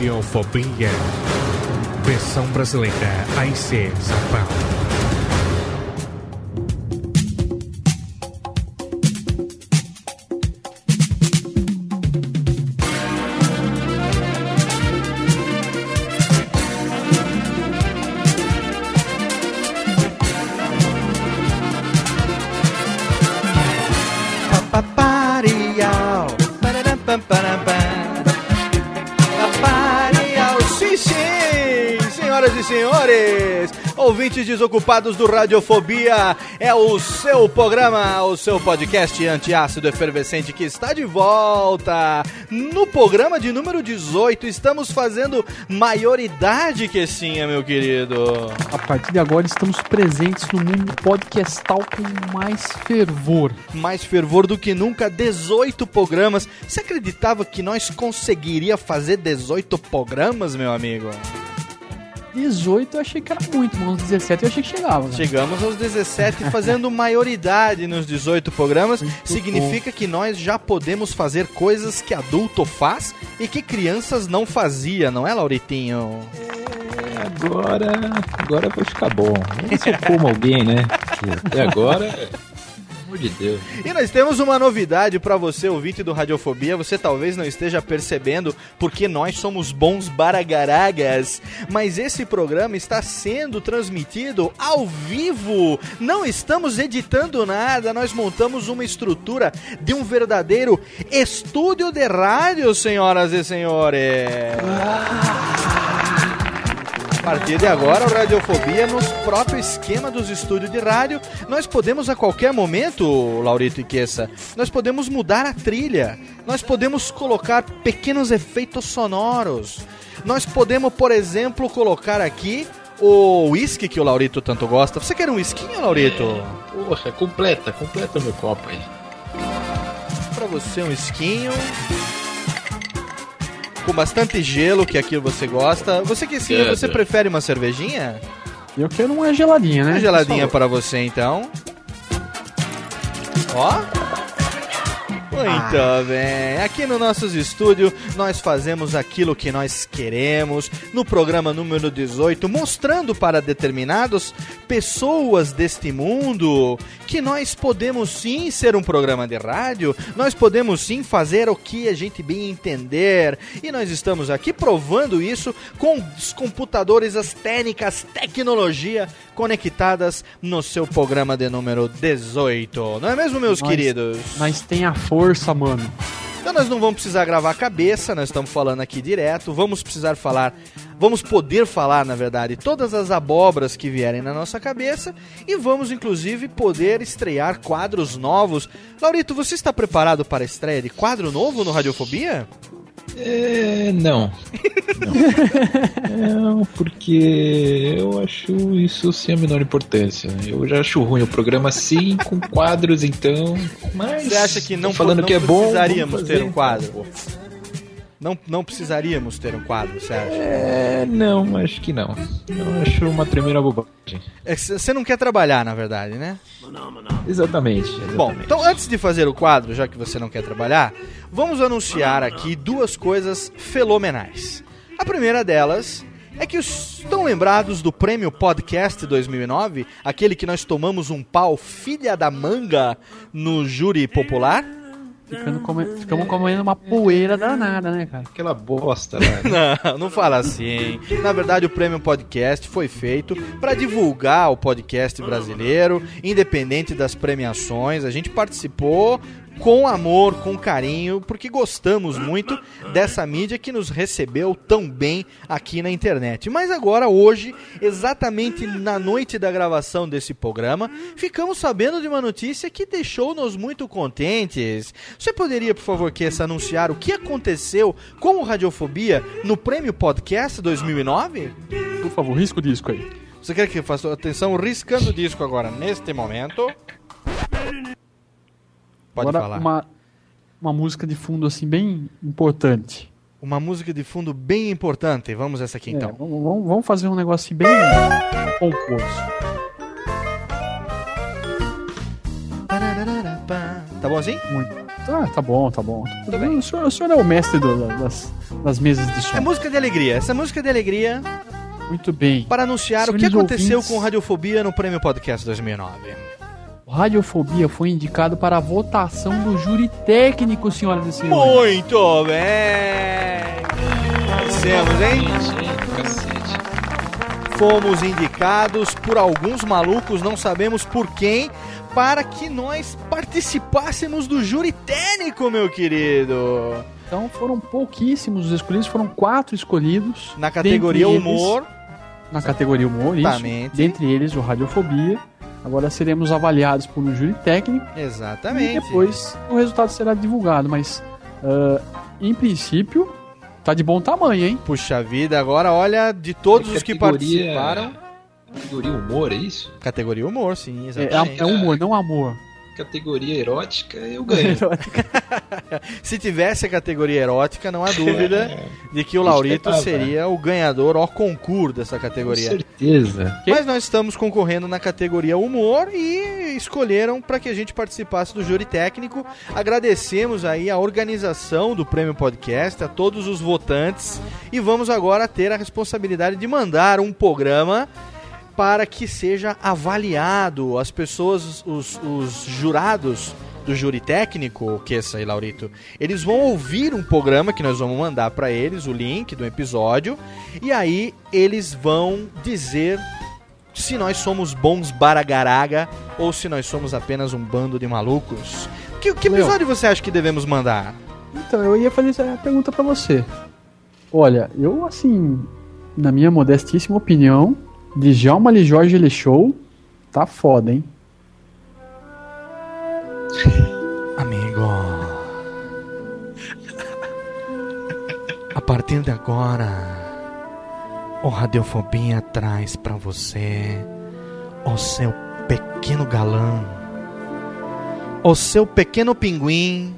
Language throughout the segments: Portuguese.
Radiofobia. Versão brasileira AIC São Paulo. Paparial. E senhores, ouvintes desocupados do Radiofobia, é o seu programa, o seu podcast antiácido efervescente que está de volta. No programa de número 18, estamos fazendo maioridade que sim, meu querido. A partir de agora estamos presentes no mundo podcastal com mais fervor. mais fervor do que nunca, 18 programas. Você acreditava que nós conseguiria fazer 18 programas, meu amigo? 18 eu achei que era muito, mas uns 17 eu achei que chegava. né? Chegamos aos 17 fazendo maioridade nos 18 programas. Muito Significa que nós já podemos fazer coisas que adulto faz e que crianças não fazia, não é, Lauritinho? Agora, agora vai ficar bom. Vamos se eu como alguém, né? Até agora, amor de Deus. E nós temos uma novidade pra você, ouvinte do Radiofobia. Você talvez não esteja percebendo porque nós somos bons baragaragas. Mas esse programa está sendo transmitido ao vivo. Não estamos editando nada. Nós montamos uma estrutura de um verdadeiro estúdio de rádio, senhoras e senhores. A partir de agora, o Radiofobia, nos próprio esquema dos estúdios de rádio, nós podemos a qualquer momento, Laurito e Queça, nós podemos mudar a trilha, nós podemos colocar pequenos efeitos sonoros, nós podemos, por exemplo, colocar aqui o whisky que o Laurito tanto gosta. Você quer um whisky, Laurito? Porra, completa, completa meu copo aí. Pra você um esquinho. Com bastante gelo, que é aquilo você gosta. Você que sim, você prefere uma cervejinha? Eu quero uma geladinha, né? Uma geladinha para você então. Ó. Muito bem. Aqui no nossos estúdios nós fazemos aquilo que nós queremos. No programa número 18, mostrando para determinadas pessoas deste mundo que nós podemos sim ser um programa de rádio, nós podemos sim fazer o que a gente bem entender. E nós estamos aqui provando isso com os computadores, as técnicas, tecnologia conectadas no seu programa de número 18. Não é mesmo, meus Nós- queridos? Mas tem a força, mano. Então nós não vamos precisar gravar a cabeça, nós estamos falando aqui direto, vamos precisar falar, vamos poder falar, na verdade, todas as abobras que vierem na nossa cabeça e vamos inclusive poder estrear quadros novos. Laurito, você está preparado para a estreia de quadro novo no Radiofobia? É, não. Não. não, porque eu acho isso sem a menor importância. Eu já acho ruim o programa assim, com quadros, então. Mas. Você acha que não, falando não que é bom? precisaríamos ter um quadro? Não, não precisaríamos ter um quadro, você acha? É, não, acho que não. Eu acho uma tremenda bobagem. É Você não quer trabalhar, na verdade, né? Exatamente, exatamente. Bom, então antes de fazer o quadro, já que você não quer trabalhar, vamos anunciar aqui duas coisas fenomenais. A primeira delas é que estão lembrados do Prêmio Podcast 2009, aquele que nós tomamos um pau filha da manga no júri popular? Ficando come- Ficamos comendo uma poeira danada, né, cara? Aquela bosta lá. Não, não fala assim. Na verdade, o Prêmio Podcast foi feito para divulgar o podcast brasileiro, independente das premiações. A gente participou com amor, com carinho, porque gostamos muito dessa mídia que nos recebeu tão bem aqui na internet. Mas agora, hoje, exatamente na noite da gravação desse programa, ficamos sabendo de uma notícia que deixou-nos muito contentes. Você poderia, por favor, Kessa, anunciar o que aconteceu com o Radiofobia no Prêmio Podcast 2009? Por favor, risca o disco aí. Você quer que eu faça atenção riscando o disco agora, neste momento? Pode Agora, falar. Uma, uma música de fundo, assim, bem importante. Uma música de fundo bem importante. Vamos essa aqui É, então. vamos, vamos- vamos fazer um negócio assim, bem composto. Tá bom assim? Muito. Tá, tá bom, tá bom. Tudo bem. O senhor, o senhor é o mestre do- da- das, das mesas de som. É música de alegria. Essa música de alegria Muito bem. para anunciar o que Senhores aconteceu ouvintes. com Radiofobia no Prêmio Podcast 2009. Radiofobia foi indicado para a votação do júri técnico, senhoras e senhores. Muito bem! Dissemos, hein? Fomos indicados por alguns malucos, não sabemos por quem, para que nós participássemos do júri técnico, meu querido. Então foram pouquíssimos os escolhidos, foram quatro escolhidos. Na categoria Dentre eles- humor. Na categoria humor, isso. Dentre eles, o Radiofobia. Agora seremos avaliados por um júri técnico Exatamente. e depois o resultado será divulgado. Mas, ah, em princípio, tá de bom tamanho, hein? Puxa vida, agora olha, de todos os que participaram. Categoria humor, é isso? Categoria humor, sim, É, exatamente. é humor, não amor. Categoria erótica, eu ganho. Se tivesse a categoria erótica, não há dúvida de que o Laurito seria o ganhador ao concurso dessa Com categoria. certeza. Mas nós estamos concorrendo na categoria humor e escolheram para que a gente participasse do júri técnico. Agradecemos aí a organização do Prêmio Podcast, a todos os votantes e vamos agora ter a responsabilidade de mandar um programa para que seja avaliado. As pessoas, os, os jurados do júri técnico, que essa aí, Laurito, eles vão ouvir um programa que nós vamos mandar para eles, o link do episódio, e aí eles vão dizer se nós somos bons baragaraga ou se nós somos apenas um bando de malucos. Que, que Meu. episódio você acha que devemos mandar? Então, eu ia fazer essa pergunta pra você. Olha, eu, assim, na minha modestíssima opinião, Djalma Lee Jorge Ele Show tá foda, hein? Amigo. A partir de agora, o Radiofobia traz pra você o seu pequeno galã, o seu pequeno pinguim,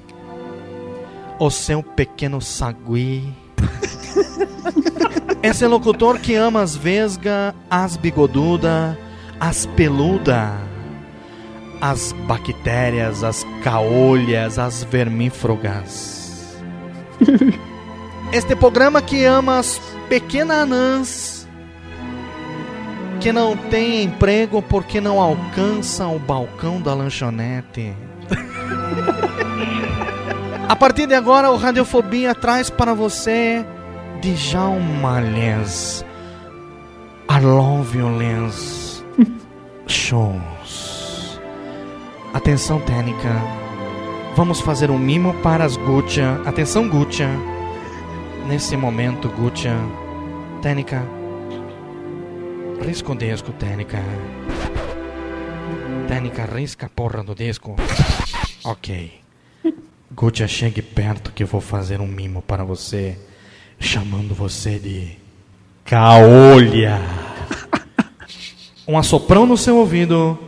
o seu pequeno sagui. Esse locutor que ama as vesga, as bigoduda, as peluda, as bactérias, as caolhas, as vermífugas. Este programa que ama as pequenas anãs que não tem emprego porque não alcançam o balcão da lanchonete. A partir de agora, o Radiofobia traz para você Djalma Lens, Arlon Violence Shows. Atenção técnica, vamos fazer um mimo para as Gutia. Atenção Gutia, nesse momento Gutia, técnica, risca o disco, técnica. Técnica, risca a porra do disco. Ok. Gutia, chegue perto que eu vou fazer um mimo para você, chamando você de Um assoprão no seu ouvido.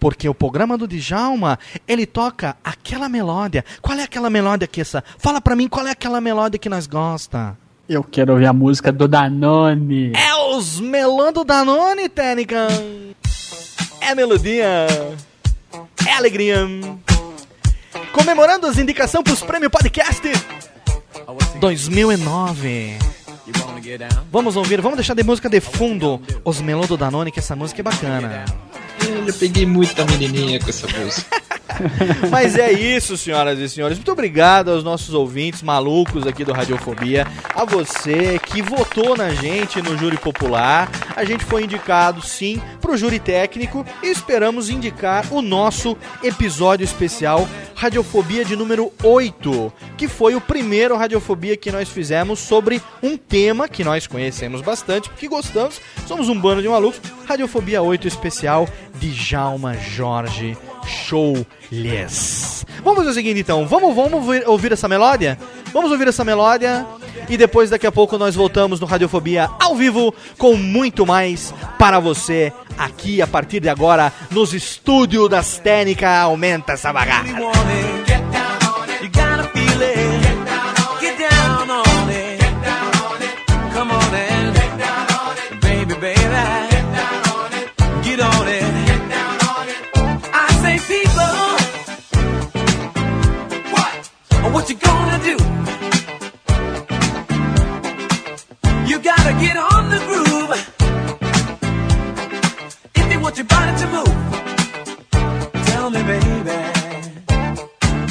Porque o programa do Djalma, ele toca aquela melódia. Qual é aquela melódia, Kessa? Fala pra mim qual é aquela melódia que nós gosta. Eu quero ouvir a música do Danone. É os melão do Danone, Técnica. É melodia. É alegria. Comemorando as indicações pros prêmios podcast 2009. Vamos ouvir, vamos deixar de música de fundo os do Danone, que essa música é bacana. Eu peguei muita menininha com essa música. Mas é isso, senhoras e senhores. Muito obrigado aos nossos ouvintes malucos aqui do Radiofobia. A você que votou na gente no júri popular. A gente foi indicado, sim, pro júri técnico e esperamos indicar o nosso episódio especial Radiofobia de número 8, que foi o primeiro Radiofobia que nós fizemos sobre um tema que nós conhecemos bastante, porque gostamos. Somos um bando de malucos. Radiofobia 8 especial de Jalma Jorge Showless. Vamos fazer o seguinte então, vamos, vamos ouvir, ouvir essa melódia? Vamos ouvir essa melódia e depois daqui a pouco nós voltamos no Radiofobia ao vivo com muito mais para você aqui a partir de agora nos estúdios das técnicas. Aumenta essa bagaça. You gonna do? You gotta get on the groove. If you want your body to move, tell me, baby,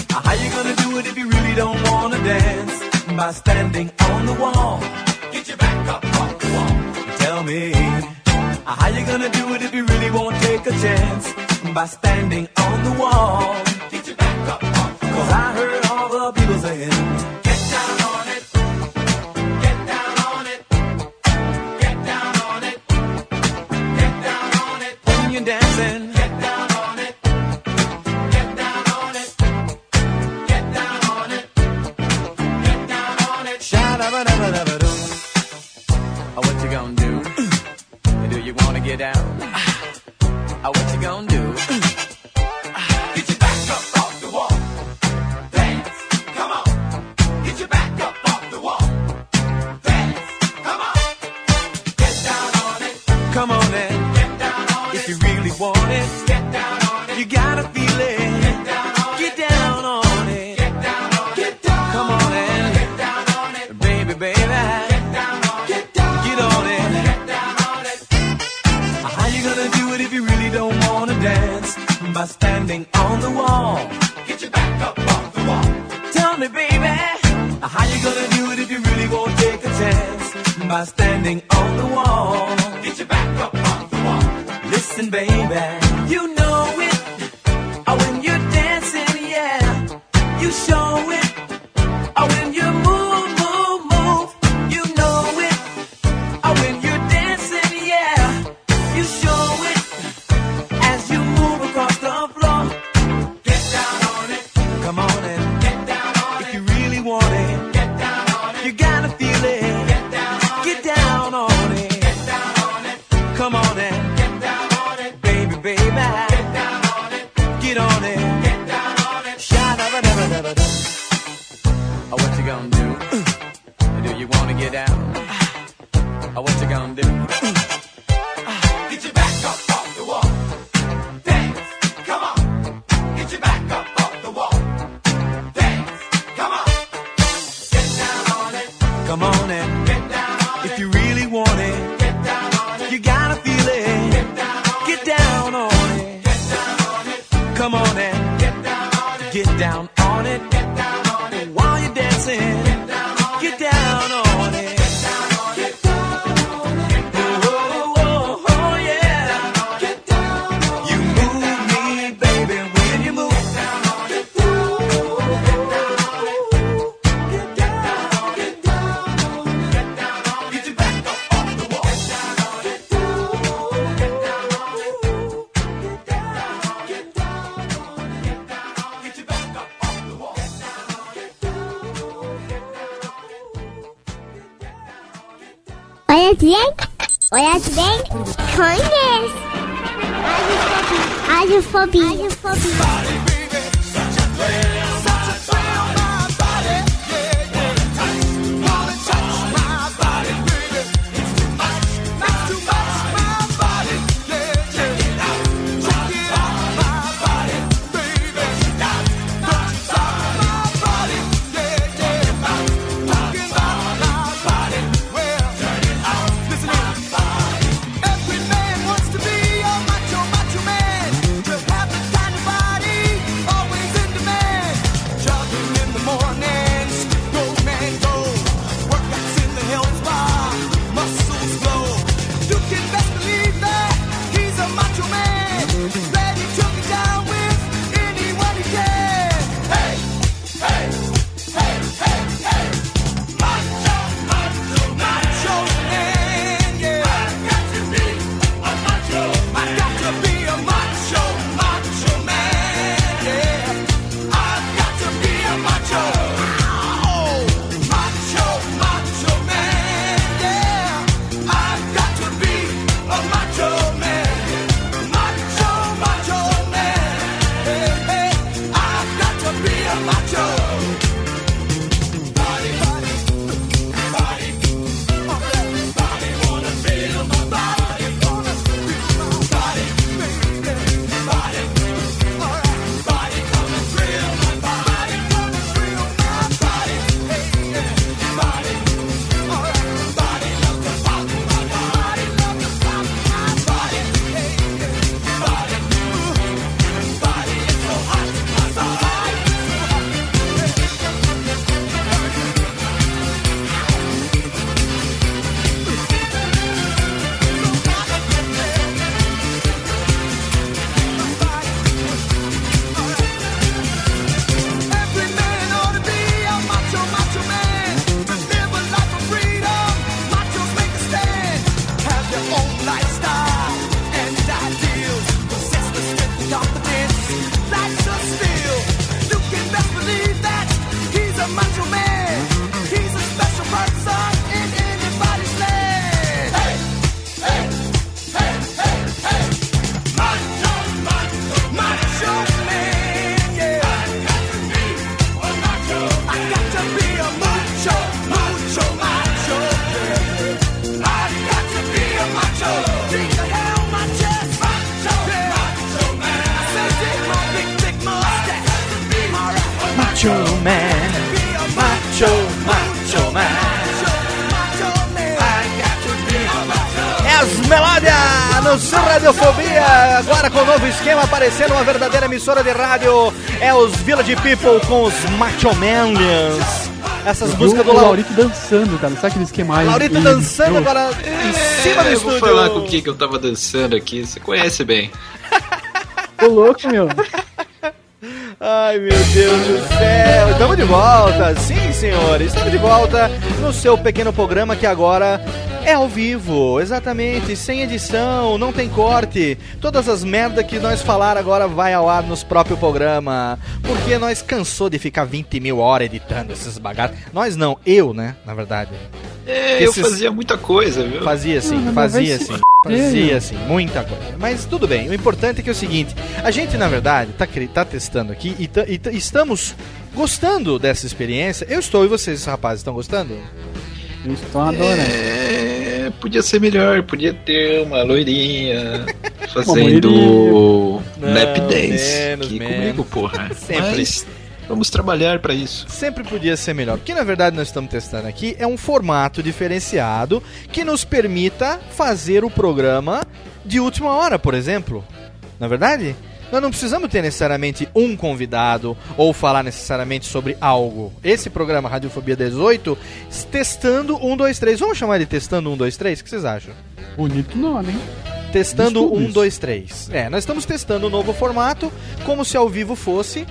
how you gonna do it if you really don't wanna dance? By standing on the wall. Get your back up off the wall. Tell me, how you gonna do it if you really won't take a chance? By standing on the wall. Get your back up off the wall. Cause I heard crying. Olha bem, olha bem, conhece. Radiofobia. Radiofobia. Every Melódia no seu Radiofobia, agora com o novo esquema aparecendo uma verdadeira emissora de rádio. É os Village People com os Macho Manians. Essas músicas do Lau- Laurito dançando, cara. Sabe aquele esquema aí? Laurito ele dançando agora em cima do eu vou estúdio. falar com o que que eu tava dançando aqui. Você conhece bem. Ô, louco, meu. Ai, meu Deus do céu. Estamos de volta. Sim, senhores. Estamos de volta no seu pequeno programa que agora é ao vivo. Exatamente. Sem edição, não tem corte. Todas as merdas que nós falar agora vai ao ar nos próprios programa. Porque nós cansou de ficar 20 mil horas editando esses bagaços. Nós não, eu, né? Na verdade. É, eu Esses- fazia muita coisa, viu? Fazia sim, fazia sim. Fazia meu. sim, muita coisa. Mas tudo bem, o importante é que é o seguinte: a gente, na verdade, tá, tá testando aqui e, tá- e tá- estamos gostando dessa experiência. Eu estou e vocês, rapazes, estão gostando? Eu estou adorando. É, podia ser melhor, podia ter uma loirinha fazendo lap dance menos, aqui menos. comigo, porra. Sempre. Mas vamos trabalhar pra isso. Sempre podia ser melhor. O que na verdade nós estamos testando aqui é um formato diferenciado que nos permita fazer o programa de última hora, por exemplo. Na verdade? Nós não precisamos ter necessariamente um convidado ou falar necessariamente sobre algo. Esse programa Radiofobia 18, testando 1, 2, 3. Vamos chamar de testando 1, 2, 3? O que vocês acham? Bonito nome, hein? Testando Estudos. 1, 2, 3. É, nós estamos testando um novo formato, como se ao vivo fosse,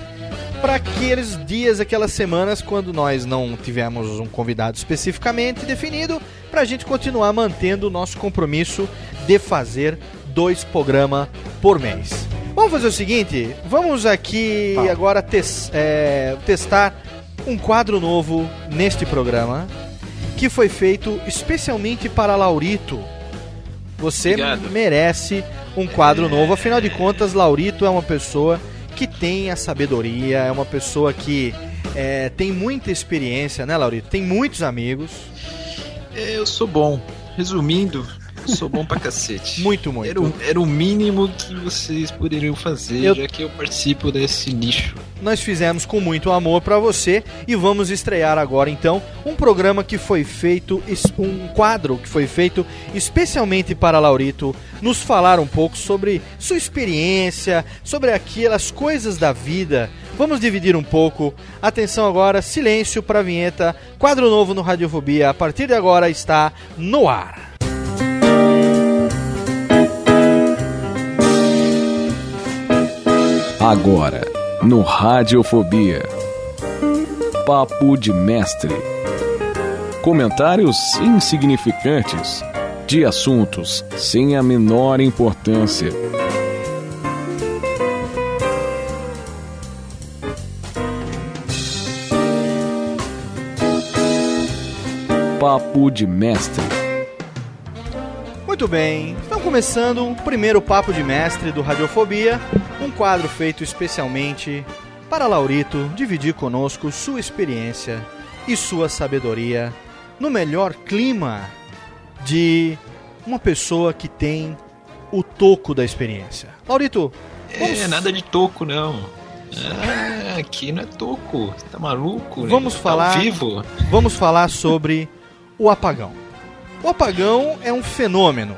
para aqueles dias, aquelas semanas, quando nós não tivemos um convidado especificamente definido, para a gente continuar mantendo o nosso compromisso de fazer dois programas por mês. Vamos fazer o seguinte, vamos aqui agora tes- é, testar um quadro novo neste programa, que foi feito especialmente para Laurito. Você Obrigado. merece um quadro novo. Afinal de contas, Laurito é uma pessoa que tem a sabedoria, é uma pessoa que é, tem muita experiência, né, Laurito? Tem muitos amigos. É, eu sou bom. Resumindo, sou bom pra cacete. Muito, muito. Era o, era o mínimo que vocês poderiam fazer, Eu- já que eu participo desse nicho. Nós fizemos com muito amor pra você e vamos estrear agora então um programa que foi feito, um quadro que foi feito especialmente para Laurito nos falar um pouco sobre sua experiência, sobre aquelas coisas da vida. Vamos dividir um pouco. Atenção agora, silêncio para a vinheta. Quadro novo no Radiofobia. A partir de agora está no ar. Agora, no Radiofobia. Papo de Mestre. Comentários insignificantes de assuntos sem a menor importância. Papo de Mestre. Muito bem, estamos começando o primeiro Papo de Mestre do Radiofobia, quadro feito especialmente para Laurito dividir conosco sua experiência e sua sabedoria no melhor clima de uma pessoa que tem o toco da experiência. Laurito, vamos, É, nada de toco, não. Ah, aqui não é toco. Você tá maluco? né? Vamos Tá falar- Ao vivo. vamos falar sobre o apagão. O apagão é um fenômeno.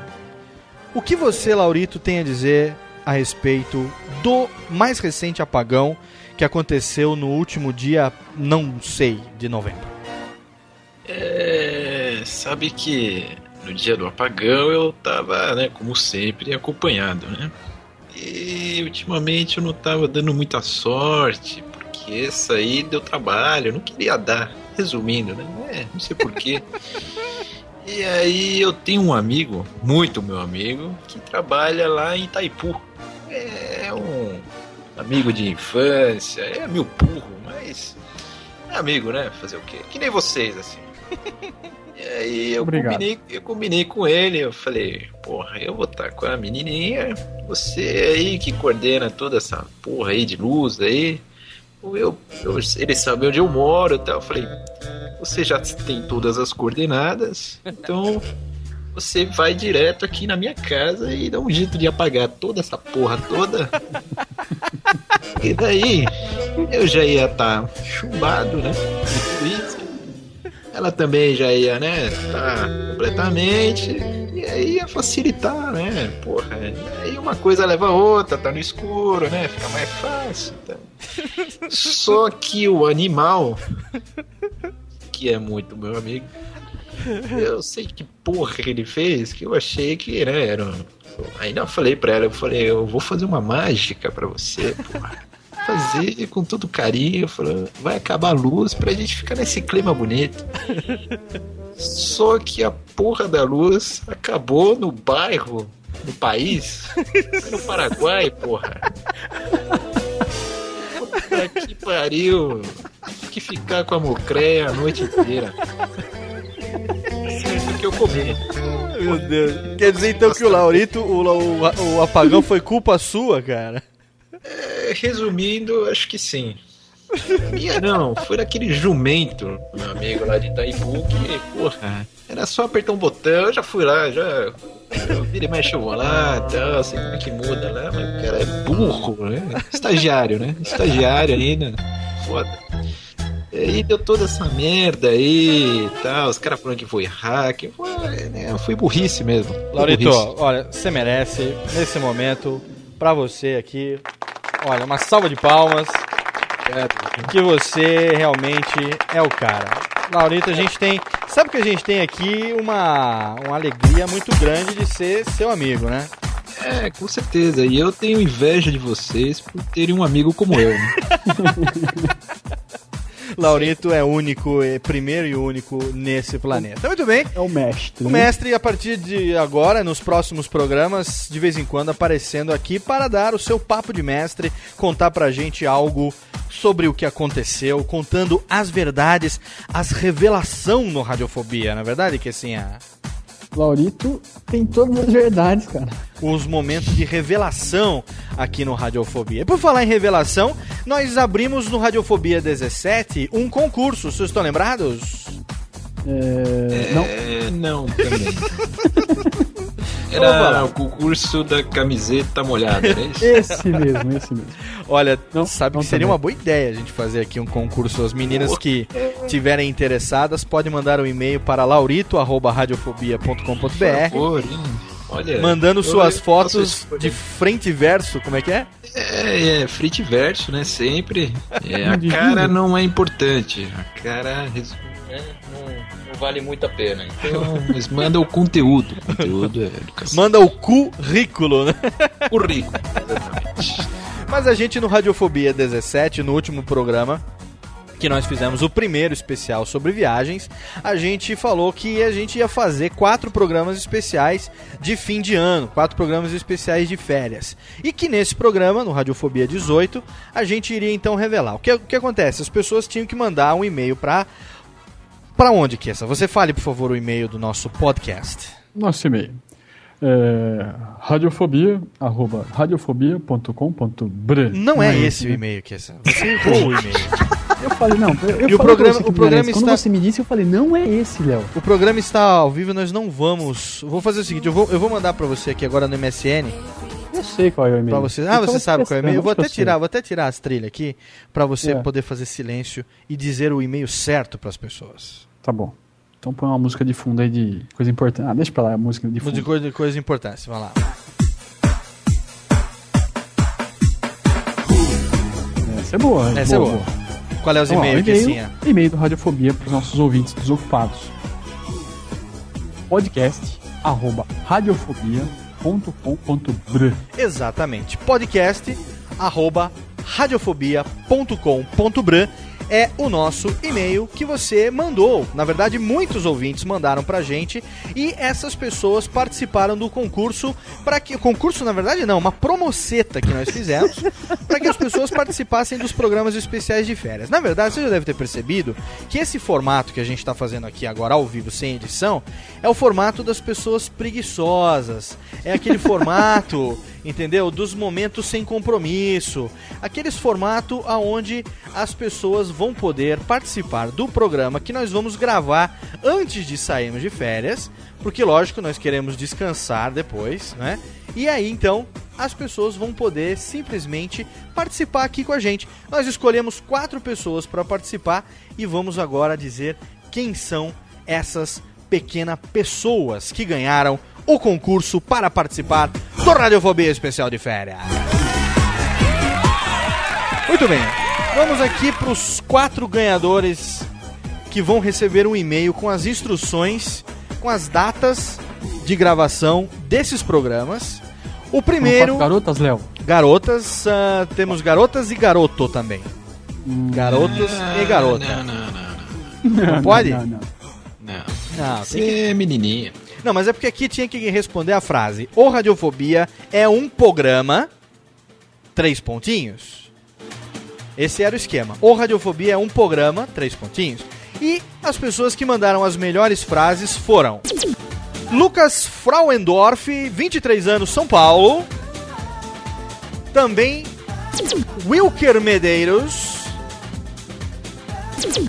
O que você, Laurito, tem a dizer a respeito do mais recente apagão que aconteceu no último dia, não sei, de novembro? É, sabe que no dia do apagão eu tava, né, como sempre, acompanhado, né? E ultimamente eu não tava dando muita sorte, porque essa aí deu trabalho, eu não queria dar. Resumindo, né? É, não sei porquê. e aí eu tenho um amigo, muito meu amigo, que trabalha lá em Itaipu. É um amigo de infância, é meu burro, mas é amigo, né? Fazer o quê? Que nem vocês, assim. E aí eu Obrigado. combinei, eu combinei com ele, eu falei, porra, eu vou estar com a menininha, você aí que coordena toda essa porra aí de luz aí, eu, eu, ele sabe onde eu moro e tal, eu falei, você já tem todas as coordenadas, então você vai direto aqui na minha casa e dá um jeito de apagar toda essa porra toda. E daí eu já ia estar chumbado, né? Ela também já ia, né? Tá completamente. E aí ia facilitar, né? Porra. Aí uma coisa leva a outra, tá no escuro, né? Fica mais fácil. Tá? Só que o animal, que é muito meu amigo, eu sei que porra que ele fez, que eu achei que, né, era. um- Ainda falei pra ela, eu falei, eu vou fazer uma mágica pra você, porra. Fazer com todo carinho, falei, vai acabar a luz pra gente ficar nesse clima bonito. Só que a porra da luz acabou no bairro, no país, no Paraguai, porra. Puta que pariu. Tive que ficar com a mocreia a noite inteira. Que eu comi. Meu Deus. Quer dizer então que o Laurito, o, o, o apagão foi culpa sua, cara? É, resumindo, acho que sim. Minha não, foi daquele jumento, meu amigo lá de Itaipu, que, porra, era só apertar um botão, eu já fui lá, já. Eu vira e mexe, eu vou lá, tal, sei como é que muda lá, mas o cara é burro, né? Estagiário, né? Estagiário ainda. Foda. E aí deu toda essa merda aí e tal, os caras falando que foi hack, foi, né, foi burrice mesmo. Foi Laurito, burrice. olha, você merece, nesse momento, pra você aqui, olha, uma salva de palmas, que você realmente é o cara. Laurito, a gente tem, sabe que a gente tem aqui uma, uma alegria muito grande de ser seu amigo, né? É, com certeza. E eu tenho inveja de vocês por terem um amigo como eu, né? Laurito é único, é primeiro e único nesse planeta. Muito bem. É o mestre. O né? mestre, a partir de agora, nos próximos programas, de vez em quando aparecendo aqui para dar o seu papo de mestre, contar pra gente algo sobre o que aconteceu, contando as verdades, as revelação no Radiofobia, na verdade, que assim, a... Laurito tem todas as verdades, cara. Os momentos de revelação aqui no Radiofobia. E por falar em revelação, nós abrimos no Radiofobia 17 um concurso, vocês estão lembrados? É... Não. É, não, também. Era o concurso da camiseta molhada, isso? Esse mesmo, esse mesmo. Olha, Não, sabe não que seria também. uma boa ideia a gente fazer aqui um concurso. As meninas que tiverem interessadas podem mandar um e-mail para laurito@radiofobia.com.br? Olha, mandando eu- suas eu fotos posso de frente e verso, como é que é? É, é frite verso, né? Sempre. É, a cara não é importante. A cara é, não, vale muito a pena. Então, mas manda o conteúdo. O conteúdo é educação. Manda o currículo, né? Currículo. Exatamente. Mas a gente no Radiofobia 17, no último programa que nós fizemos o primeiro especial sobre viagens, a gente falou que a gente ia fazer quatro programas especiais de fim de ano, quatro programas especiais de férias. E que nesse programa, no Radiofobia 18, a gente iria então revelar. O que, o que acontece? As pessoas tinham que mandar um e-mail para para onde, Kessa? Você fale, por favor, o e-mail do nosso podcast. Nosso e-mail. É, radiofobia, arroba radiofobia.com.br Não é esse o né? e-mail, Kessa. Você errou o e-mail. Eu falei, não, eu, E o programa- o programa era esse. Quando está- você me disse, eu falei, não é esse, Léo. O programa está ao vivo, nós não vamos. Vou fazer o seguinte, eu vou, eu vou mandar pra você aqui agora no MSN, Eu sei qual é o e-mail. Pra você. Ah, você sabe qual é o e-mail? Eu vou até tirar, vou até tirar as trilhas aqui pra você É. poder fazer silêncio e dizer o e-mail certo pras pessoas. Tá bom. Então põe uma música de fundo aí de coisa importante. Ah, deixa pra lá a música de fundo. De coisa, de coisa importante, vai lá. Essa é boa. Essa é boa. Qual é os e-mails, e-mail, Kessinha? e-mail do Radiofobia para os nossos ouvintes desocupados. Podcast arroba radiofobia.com.br Exatamente. Podcast arroba radiofobia.com.br é o nosso e-mail que você mandou. Na verdade, muitos ouvintes mandaram pra gente e essas pessoas participaram do concurso para que concurso, na verdade, não, uma promoceta que nós fizemos para que as pessoas participassem dos programas especiais de férias. Na verdade, você já deve ter percebido que esse formato que a gente está fazendo aqui agora ao vivo sem edição é o formato das pessoas preguiçosas. É aquele formato, entendeu? Dos momentos sem compromisso. Aqueles formato aonde as pessoas vão poder participar do programa que nós vamos gravar antes de sairmos de férias, porque lógico, nós queremos descansar depois, né? E aí então as pessoas vão poder simplesmente participar aqui com a gente. Nós escolhemos quatro pessoas para participar e vamos agora dizer quem são essas pequenas pessoas que ganharam o concurso para participar do Radiofobia Especial de Férias. Muito bem, vamos aqui para os quatro ganhadores que vão receber um e-mail com as instruções, com as datas de gravação desses programas. O primeiro, garotas, Léo. garotas, ah, temos garotas e garoto também. Garotos e garota. Não, não, não. Não pode? Não, não. Não. Não, tem Você é menininha. Não, mas é porque aqui tinha que responder a frase: O Radiofobia é um programa. Três pontinhos. Esse era o esquema. O Radiofobia é um programa. Três pontinhos. E as pessoas que mandaram as melhores frases foram: Lucas Frauendorf, 23 anos, São Paulo. Também Wilker Medeiros.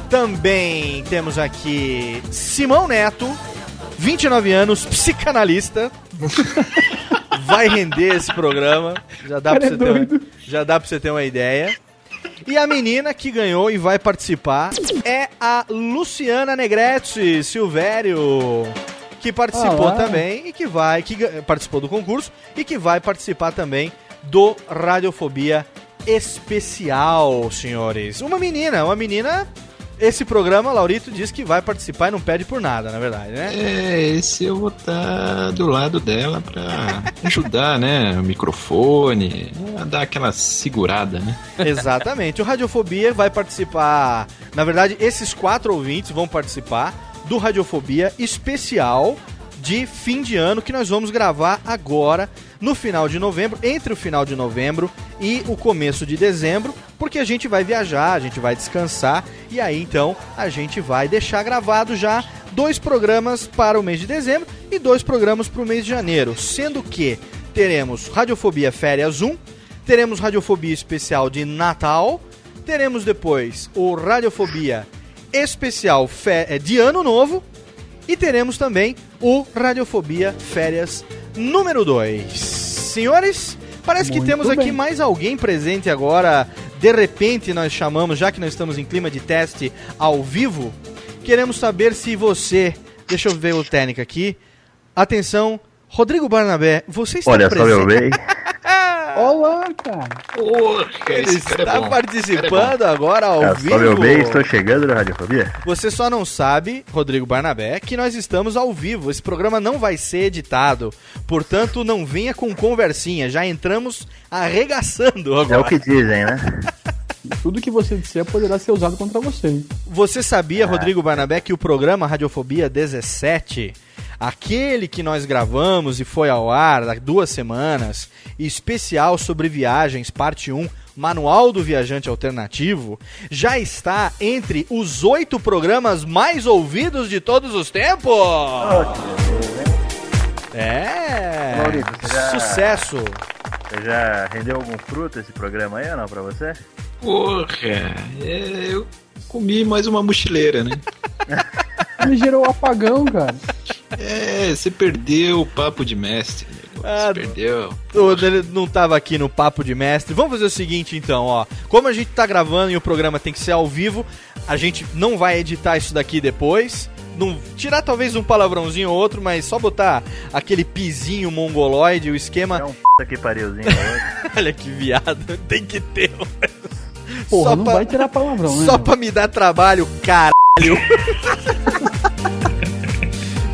Também temos aqui Simão Neto, 29 anos, psicanalista. Vai render esse programa. Já dá, pra é você ter uma, já dá pra você ter uma ideia. E a menina que ganhou e vai participar é a Luciana Negrete Silvério, que participou Olá. também e que vai, que participou do concurso e que vai participar também do Radiofobia Especial, senhores. Uma menina, uma menina. Esse programa, Laurito diz que vai participar e não pede por nada, na verdade, né? É, esse eu vou estar do lado dela pra ajudar, né? O microfone, a dar aquela segurada, né? Exatamente. O Radiofobia vai participar. Na verdade, esses quatro ouvintes vão participar do Radiofobia especial de fim de ano que nós vamos gravar agora no final de novembro, entre o final de novembro e o começo de dezembro, porque a gente vai viajar, a gente vai descansar e aí então a gente vai deixar gravado já dois programas para o mês de dezembro e dois programas para o mês de janeiro, sendo que teremos Radiofobia Férias 1, teremos Radiofobia Especial de Natal, teremos depois o Radiofobia Especial eh, de Ano Novo e teremos também o Radiofobia Férias número 2. Senhores, parece que Muito temos aqui bem. mais alguém presente agora. De repente nós chamamos, já que nós estamos em clima de teste ao vivo, queremos saber se você, deixa eu ver o técnico aqui. Atenção, Rodrigo Barnabé, você está Olha só presente? meu bem. Olá, cara. Porra, Ele cara é está bom. participando agora ao É vivo. só meu bem, estou chegando na Radiofobia. Você só não sabe, Rodrigo Barnabé, que nós estamos ao vivo. Esse programa não vai ser editado. Portanto, não venha com conversinha. Já entramos arregaçando É agora. o que dizem, né? Tudo que você disser poderá ser usado contra você. hein? Você sabia, Rodrigo Barnabé, que o programa Radiofobia 17, aquele que nós gravamos e foi ao ar há duas semanas, especial sobre viagens, parte 1, Manual do Viajante Alternativo, já está entre os oito programas mais ouvidos de todos os tempos? É! Maurício, você já- Sucesso! Você já rendeu algum fruto esse programa aí ou não pra você? Porra, é, eu comi mais uma mochileira, né? Ele gerou um apagão, cara. É, você perdeu o papo de mestre, nego. Ah, Você perdeu. O- Ele não tava aqui no papo de mestre. Vamos fazer o seguinte então, ó. Como a gente tá gravando e o programa tem que ser ao vivo, a gente não vai editar isso daqui depois. Não, tirar talvez um palavrãozinho ou outro, mas só botar aquele pizinho mongoloide, o esquema. É um p que pariuzinho. Olha que viado, tem que ter. Porra, Só não pra- vai tirar palavrão, né? Só pra me dar trabalho, caralho.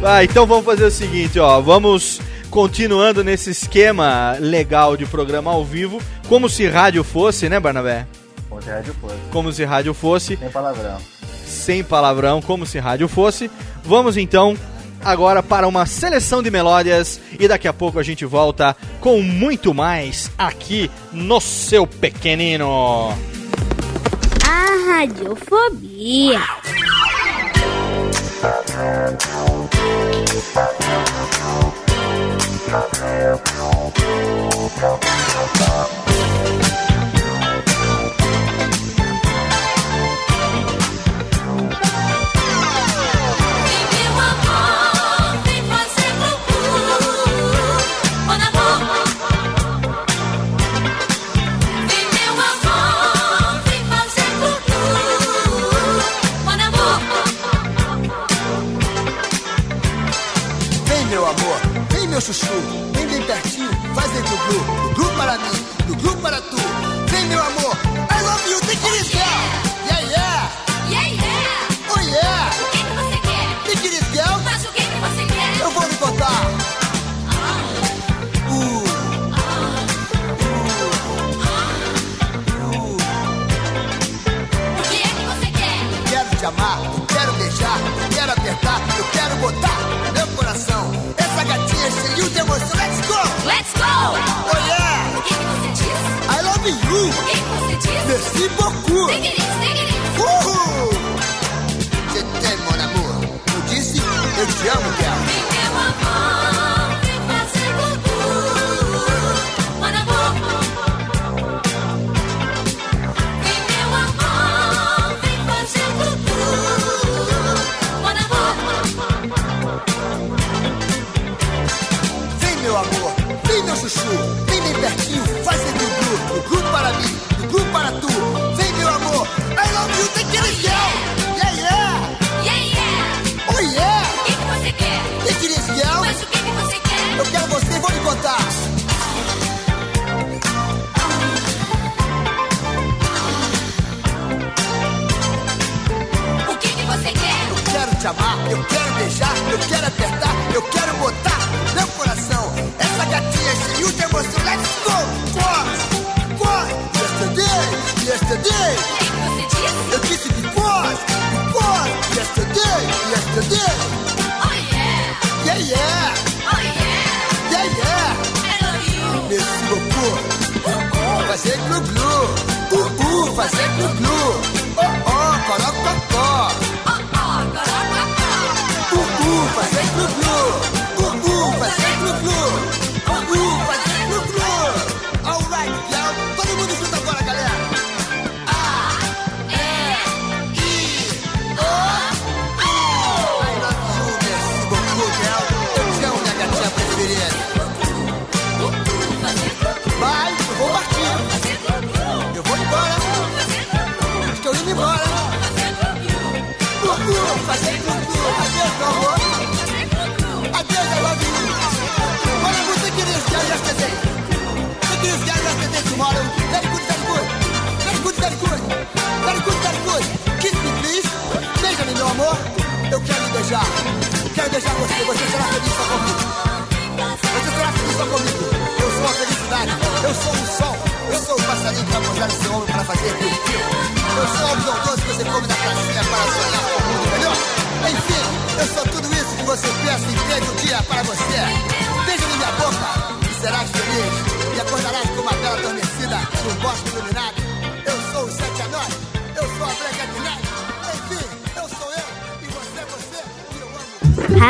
ah, então vamos fazer o seguinte, ó. Vamos continuando nesse esquema legal de programa ao vivo, como se rádio fosse, né, Barnabé? Com esse rádio fosse. Como se rádio fosse, Sem palavrão. sem palavrão, como se rádio fosse. Vamos então agora para uma seleção de melódias e daqui a pouco a gente volta com muito mais aqui no seu pequenino. A radiofobia. Meu meu chuchu, vem bem pertinho, faz aí do glu, do glu para mim, do glu para tu. migou. Merci beaucoup. Mon amour. Mon Jessie. Et tu mon gars.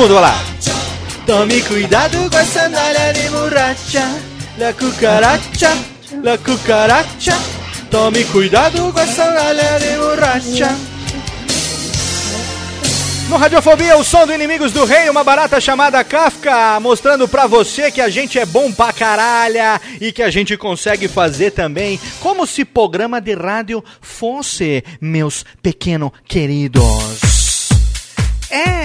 Mundo, vai lá. Tome cuidado com a sandália de borracha. La cucaracha, la cucaracha. Tome cuidado com a sandália de borracha. No Radiofobia, o som do Inimigos do Rei, uma barata chamada Kafka, mostrando pra você que a gente é bom pra caralho e que a gente consegue fazer também como se programa de rádio fosse, meus pequenos queridos. É,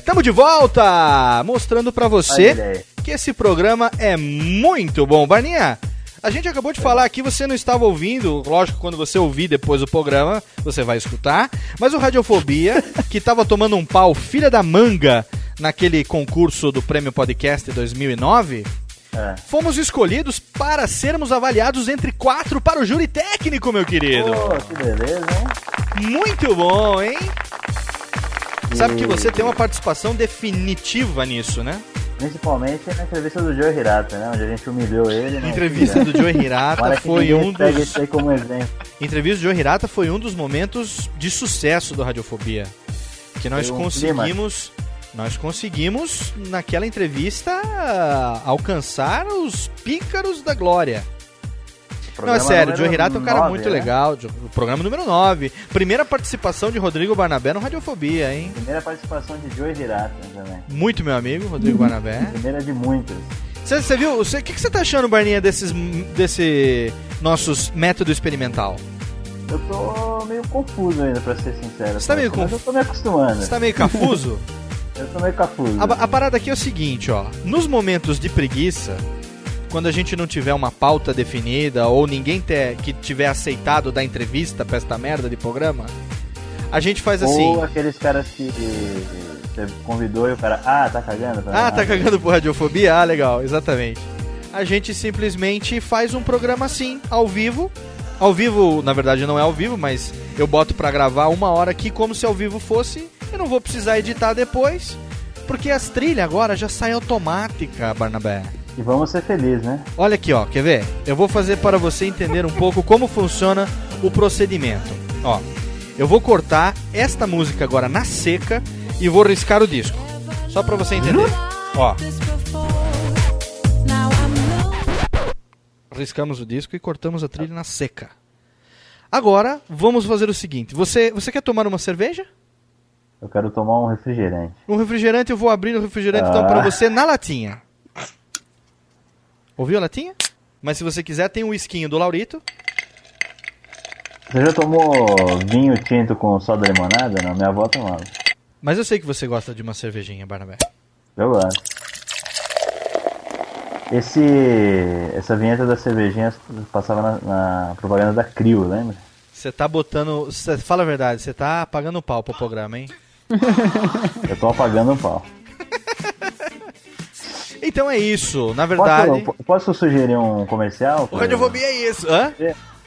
tamo de volta, mostrando pra você que esse programa é muito bom. Barninha, a gente acabou de falar aqui, você não estava ouvindo, lógico, quando você ouvir depois o programa, você vai escutar, mas o Radiofobia, que tava tomando um pau filha da manga naquele concurso do Prêmio Podcast 2009, É. fomos escolhidos para sermos avaliados entre quatro para o júri técnico, meu querido. Pô, que beleza, hein? Muito bom, hein? Sabe que você tem uma participação definitiva nisso, né? Principalmente na entrevista do Joe Hirata, né? Onde a gente humilhou ele. né? Entrevista do Joe Hirata foi um dos. isso aí como exemplo. Entrevista do Joe Hirata foi um dos momentos de sucesso do Radiofobia. Que nós um conseguimos Nós conseguimos, naquela entrevista, alcançar os pícaros da glória. Não, é sério, o Joe Hirata é um cara 9, muito né? legal. O programa número 9. Primeira participação de Rodrigo Barnabé no Radiofobia, hein? Primeira participação de Joe Hirata também. Muito meu amigo, Rodrigo Barnabé. Primeira de muitas. Você viu? O que, você tá achando, Barninha, desses, desse nossos método experimental? Eu tô meio confuso ainda, pra ser sincero. Você tá meio confuso? Eu tô me acostumando. Você tá meio cafuso? Eu tô meio cafuso. A, a parada aqui é o seguinte, ó. Nos momentos de preguiça, quando a gente não tiver uma pauta definida ou ninguém ter, que tiver aceitado dar entrevista pra esta merda de programa, a gente faz assim. Ou aqueles caras que você convidou e o cara, ah, tá cagando? Ah, tá cagando por radiofobia? Ah, legal, exatamente. A gente simplesmente faz um programa assim, ao vivo. Ao vivo, na verdade não é ao vivo, mas eu boto pra gravar uma hora aqui como se ao vivo fosse. Eu não vou precisar editar depois, porque as trilhas agora já saem automática, Barnabé. E vamos ser felizes, né? Olha aqui, ó, quer ver? Eu vou fazer para você entender um pouco como funciona o procedimento. Ó, eu vou cortar esta música agora na seca e vou riscar o disco. Só para você entender. Ó. Riscamos o disco e cortamos a trilha na seca. Agora, vamos fazer o seguinte. Você, você quer tomar uma cerveja? Eu quero tomar um refrigerante. Um refrigerante, eu vou abrir o refrigerante então Ah. para você na latinha. Ouviu a latinha? Mas se você quiser, tem um esquinho do Laurito. Você já tomou vinho tinto com soda limonada? Não, minha avó tomava. Mas eu sei que você gosta de uma cervejinha, Barnabé. Eu gosto. Esse, essa vinheta da cervejinha passava na, na propaganda da Crio, lembra? Você tá botando. Cê, fala a verdade, você tá pagando pau pro programa, hein? Eu tô apagando um pau. Então é isso. Na verdade. Posso, posso sugerir um comercial? O Radiofobia é isso. Hã?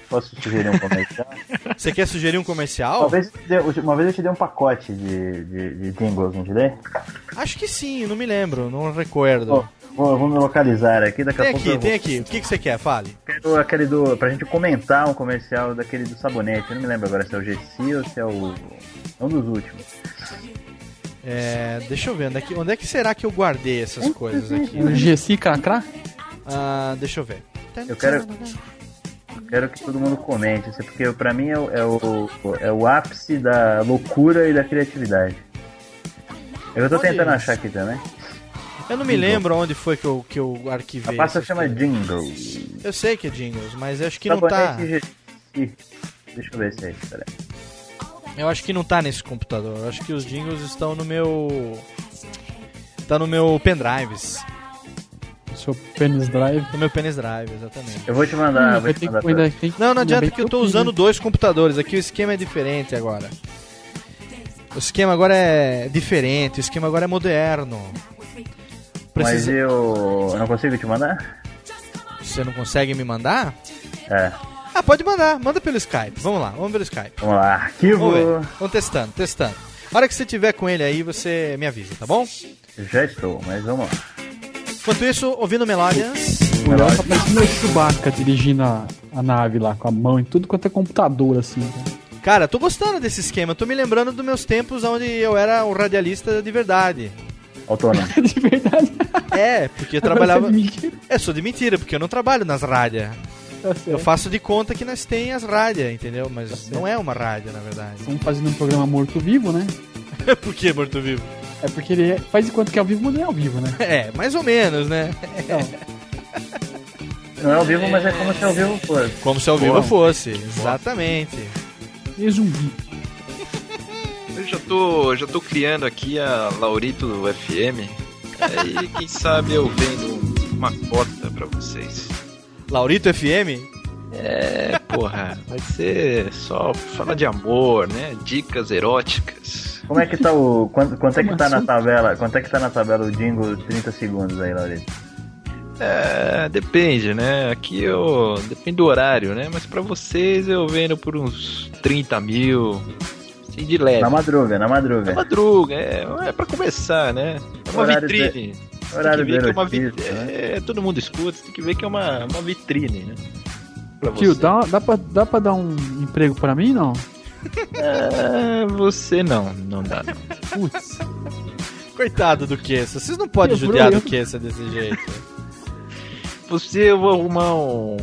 Posso sugerir um comercial? Você quer sugerir um comercial? Uma vez, eu te dei- uma vez eu te dei um pacote de, de, de jingles, não te dei? Acho que sim, não me lembro, não recordo. Vou, vou, vou me localizar aqui, daqui tem a pouco aqui, tem aqui. O que, que você quer? Fale. Quero aquele do. Pra gente comentar um comercial daquele do sabonete. Eu não me lembro agora se é o GC ou se é o. É um dos últimos. É, deixa eu ver, onde é, que, onde é que será que eu guardei essas coisas aqui? O GC Cracrá? Ah, deixa eu ver. Eu quero. eu Quero que todo mundo comente, isso, porque pra mim é o, é, o, é o ápice da loucura e da criatividade. Eu tô tentando achar aqui também. Eu não me lembro onde foi que eu, que eu A arquivei. pasta essas chama coisas. Jingles. Eu sei que é Jingles, mas eu acho que não tá. Sabonete GC. Deixa eu ver se é isso, peraí. Eu acho que não tá nesse computador. Eu acho que os jingles estão no meu. Tá no meu pendrives. Seu Penis Drive. No meu penis drive, exatamente. Eu vou te mandar, Hum, vou te mandar. que- ainda Não, não adianta que eu tô usando né? dois computadores. Aqui o esquema é diferente agora. O esquema agora é diferente, o esquema agora é moderno. Mas Precisa... eu... eu não consigo te mandar? Você não consegue me mandar? É. Ah, pode mandar, manda pelo Skype. Vamos lá, vamos pelo Skype. Vamos lá, arquivo. Vamos ver. Vamos testando, testando. A hora que você tiver com ele aí, você me avisa, tá bom? Já estou, mas vamos lá. Enquanto isso, ouvindo. O Léo tá parecendo o Chewbacca dirigindo a, a nave lá, com a mão em tudo quanto é computador, assim. cara. Cara, tô gostando desse esquema. Tô me lembrando dos meus tempos onde eu era um radialista de verdade. Autônomo. De verdade. É, porque eu Agora trabalhava. você é de mentira. É, sou de mentira, porque eu não trabalho nas rádias. Tá. Eu faço de conta que nós tem as rádias, entendeu? Mas não é uma rádio, na verdade. Estamos fazendo um programa morto-vivo, né? Por que morto vivo? É porque ele é- faz de conta que é ao vivo, mas não é ao vivo, né? É, mais ou menos, né? Não é ao vivo, mas é como se ao vivo fosse. Como se ao vivo Boa. fosse, exatamente. E zumbi. Eu já tô, já tô criando aqui a Laurito FM. Aí, quem sabe eu vendo uma cota pra vocês. Laurito FM? É, porra, vai ser só fala de amor, né? Dicas eróticas. Como é que tá o. Quanto, quanto é que tá na tabela? Quanto é que tá na tabela o jingle 30 segundos aí, Laurito? É, depende, né? Aqui eu. Depende do horário, né? Mas pra vocês eu vendo por uns 30 mil. Assim, de leve. Na madruga, na madruga. Na madruga, é, é pra começar, né? É uma Horário vitrine. Você tem que ver que é uma vitrine. É, todo mundo escuta, você tem que ver que é uma, uma vitrine, né? Pra Tio, você. dá, dá, pra, dá pra dar um emprego pra mim, não? É, você não, não dá. não. Putz. Coitado do Kessa. Vocês não podem Quebrou judiar do. Kessa desse jeito. Você, eu vou arrumar um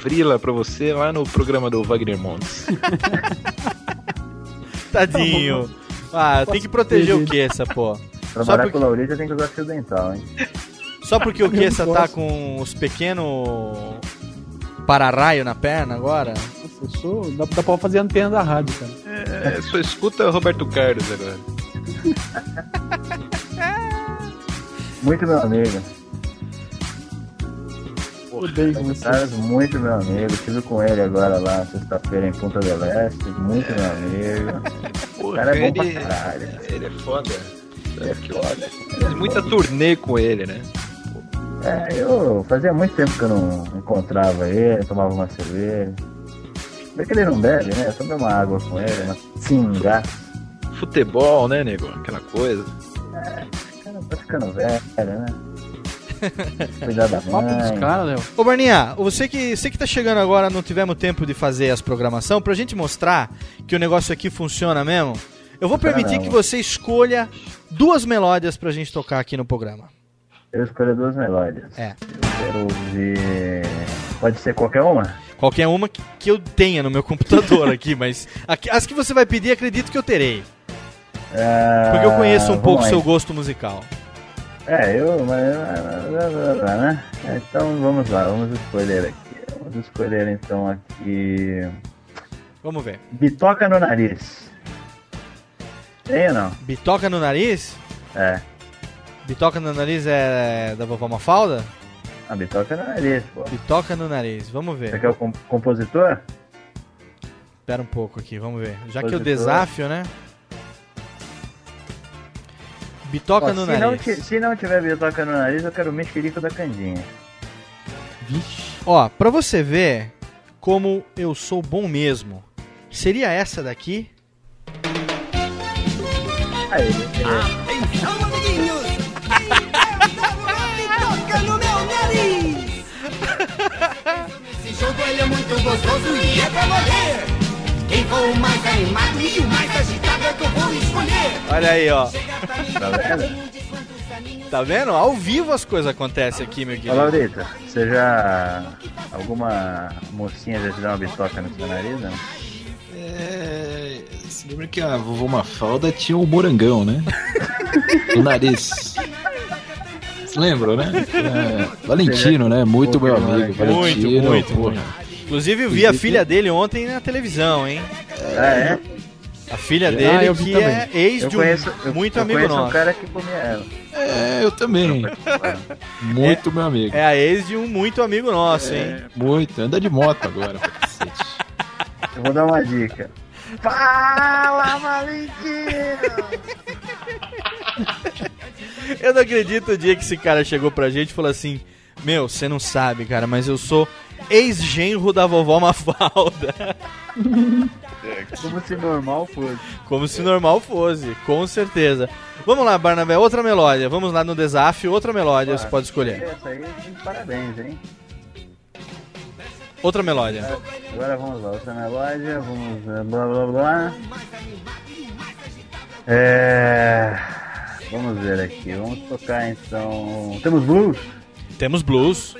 frila pra você lá no programa do Wagner Montes. Tadinho. Ah, tem que proteger o Kessa, pô. Só Trabalhar porque, com o Laurita tem que usar fio dental, hein? só porque o Kessa tá com os pequenos para-raio na perna agora. Nossa, eu sou. Dá, dá pra fazer antena da rádio, cara. É, só escuta Roberto Carlos agora. Muito meu amigo. Odeio você. Carlos, muito meu amigo. Estive com ele agora lá, sexta-feira em Punta del Este. Muito meu amigo. O Porra, cara é bom ele, pra caralho. ele é foda. É que olha. Fiz muita turnê com ele, né? É, eu fazia muito tempo que eu não encontrava ele, tomava uma cerveja. Vê que ele não bebe, né? Eu tomei uma água com ele, uma singa. Futebol, né, nego? Aquela coisa. Cara, tá ficando velho, né? Cuidar da mãe. caras, Léo. Ô Barninha, você que, você que tá chegando agora, não tivemos tempo de fazer as programação, pra gente mostrar que o negócio aqui funciona mesmo, eu vou permitir mesmo. que você escolha duas melódias pra gente tocar aqui no programa. Eu escolho duas melódias. É. Eu quero ouvir. Pode ser qualquer uma? Qualquer uma que, eu tenha no meu computador aqui, mas as que você vai pedir, acredito que eu terei. Ah, Porque eu conheço um pouco o seu gosto musical. É, eu. Mas, né? É, Então vamos lá, vamos escolher aqui. Vamos escolher então aqui. Vamos ver. Bitoca no nariz. Tem ou não? Bitoca no nariz? É. Bitoca no nariz é da vovó Mafalda? A bitoca no nariz, pô. Bitoca no nariz, vamos ver. Você quer o com- compositor? Espera um pouco aqui, vamos ver. Já que eu Compositor. desafio, né? Bitoca Ó, no se, não nariz. ti- se não tiver bitoca no nariz, eu quero o mexerico da Candinha. Ó, pra você ver como eu sou bom mesmo, seria essa daqui? Aí, Atenção, amiguinhos! Toca no meu nariz! Esse jogo ele é muito gostoso e é pra morrer! Quem for o mais animado e o mais agitado é que eu vou escolher! Olha aí, ó. Tá vendo? Tá vendo? Ao vivo as coisas acontecem aqui, meu Ô, querido. Laurita, você já. Alguma mocinha já te deu uma bitoca no seu nariz, né? É. Lembra que a vovó Mafalda tinha o morangão, né? no nariz. Você lembra, né? É, Valentino, né? Muito meu amigo. Muito, Valentino, muito, porra. muito. Inclusive, eu vi a filha dele ontem na televisão, hein? Ah, é? A filha Ah, dele, eu vi que também. é ex Eu de um conheço- eu- muito eu amigo conheço um nosso. cara que comia ela. É, eu também. Muito meu amigo. É a ex de um muito amigo nosso, hein? É, muito. Anda de moto agora, pra cacete. Eu vou dar uma dica. Fala, Valentino! Eu não acredito o dia que esse cara chegou pra gente e falou assim: Meu, você não sabe, cara, mas eu sou ex-genro da vovó Mafalda. Como se normal fosse. Como se normal fosse, com certeza. Vamos lá, Barnabé, outra melódia. Vamos lá no desafio, outra melódia você pode escolher. Essa aí, parabéns, hein? Outra melódia. Agora vamos lá, outra melódia, vamos eh, blá blá blá. É. Vamos ver aqui, vamos tocar então. Temos blues? Temos blues.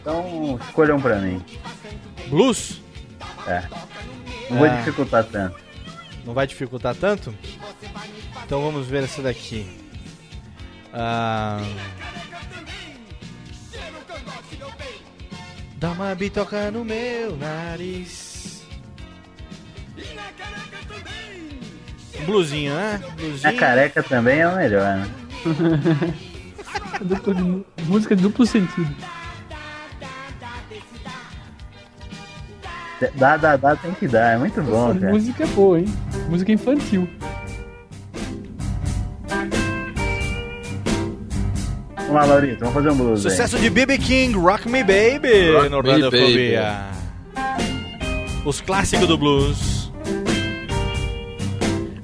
Então escolha um pra mim. Blues? É. Não vou Ah. dificultar tanto. Não vai dificultar tanto? Então vamos ver essa daqui. Ah... Dá uma bitoca no meu nariz. Um Blusinho, né? A Blusinho. careca também é o melhor, né? Música de duplo sentido. Dá, dá, dá, tem que dar, é muito bom, cara. música é boa, hein? Música infantil. Vamos lá, Laurito, vamos fazer um blues aí. Sucesso de BB King, Rock Me Baby, Rock no Radiofobia. Os clássicos do blues.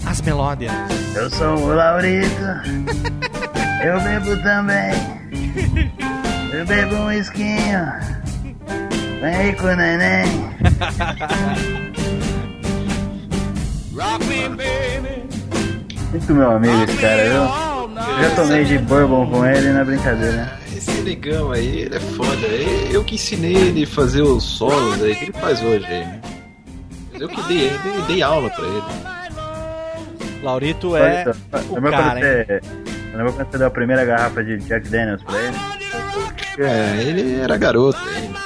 As melódias. Eu sou o Laurito, eu bebo também. Eu bebo um esquinho, vem aí com o neném. Rock me, baby. Muito meu amigo esse cara, viu? Já tomei de bourbon com ele na brincadeira. Esse negão aí, ele é foda. Eu que ensinei ele a fazer os solos aí, que ele faz hoje aí, né? Mas eu que dei, eu dei aula pra ele. Laurito é o lembra cara, quando hein? você, lembra quando você deu a primeira garrafa de Jack Daniels pra ele? É, ele era garoto ainda.